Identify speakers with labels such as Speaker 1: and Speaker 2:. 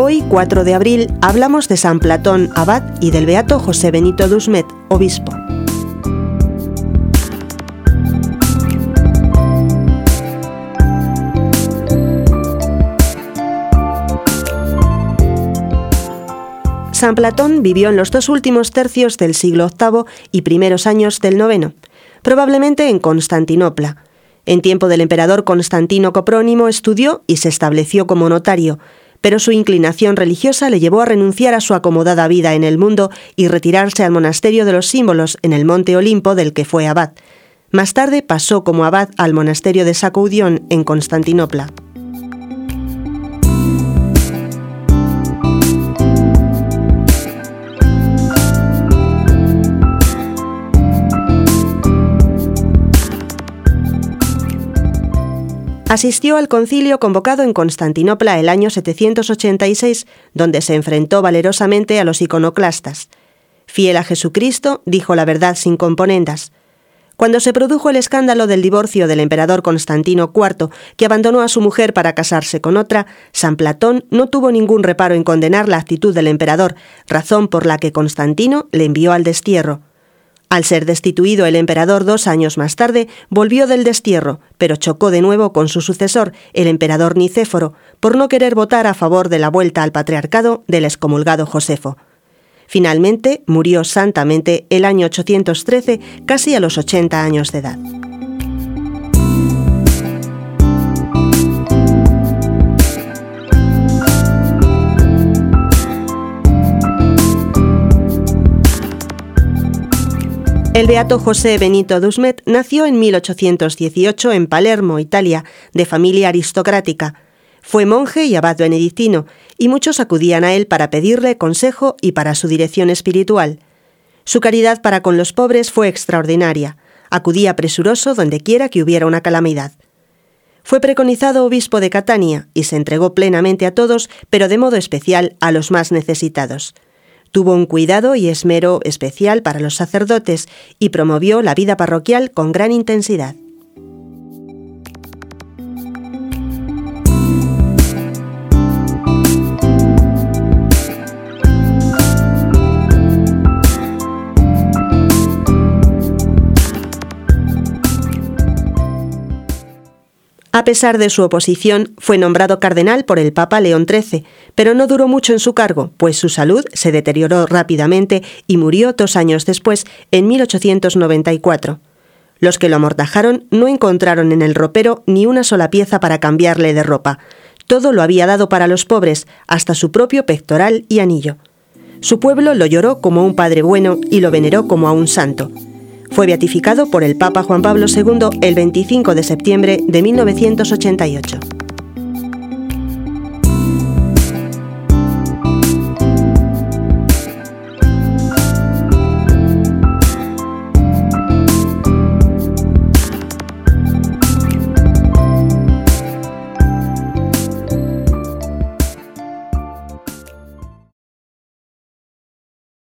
Speaker 1: 4 de abril hablamos de San Platón abad y del beato José Benito Dusmet, obispo. San Platón vivió en los dos últimos tercios del siglo VIII y primeros años del IX, probablemente en Constantinopla. En tiempo del emperador Constantino Coprónimo estudió y se estableció como notario, pero su inclinación religiosa le llevó a renunciar a su acomodada vida en el mundo y retirarse al monasterio de los símbolos en el monte Olimpo del que fue abad. Más tarde pasó como abad al monasterio de Sacoudión en Constantinopla. Asistió al concilio convocado en Constantinopla el año 786, donde se enfrentó valerosamente a los iconoclastas. Fiel a Jesucristo, dijo la verdad sin componendas. Cuando se produjo el escándalo del divorcio del emperador Constantino IV, que abandonó a su mujer para casarse con otra, San Platón no tuvo ningún reparo en condenar la actitud del emperador, razón por la que Constantino le envió al destierro. Al ser destituido el emperador dos años más tarde, volvió del destierro, pero chocó de nuevo con su sucesor, el emperador Nicéforo, por no querer votar a favor de la vuelta al patriarcado del excomulgado Josefo. Finalmente, murió santamente el año 813, casi a los 80 años de edad. El beato José Benito Dusmet nació en 1818 en Palermo, Italia, de familia aristocrática. Fue monje y abad benedictino, y muchos acudían a él para pedirle consejo y para su dirección espiritual. Su caridad para con los pobres fue extraordinaria. Acudía presuroso donde quiera que hubiera una calamidad. Fue preconizado obispo de Catania y se entregó plenamente a todos, pero de modo especial a los más necesitados. Tuvo un cuidado y esmero especial para los sacerdotes y promovió la vida parroquial con gran intensidad. Pesar de su oposición, fue nombrado cardenal por el Papa León XIII, pero no duró mucho en su cargo, pues su salud se deterioró rápidamente y murió dos años después, en 1894. Los que lo amortajaron no encontraron en el ropero ni una sola pieza para cambiarle de ropa. Todo lo había dado para los pobres, hasta su propio pectoral y anillo. Su pueblo lo lloró como un padre bueno y lo veneró como a un santo. Fue beatificado por el Papa Juan Pablo II el 25 de septiembre de 1988.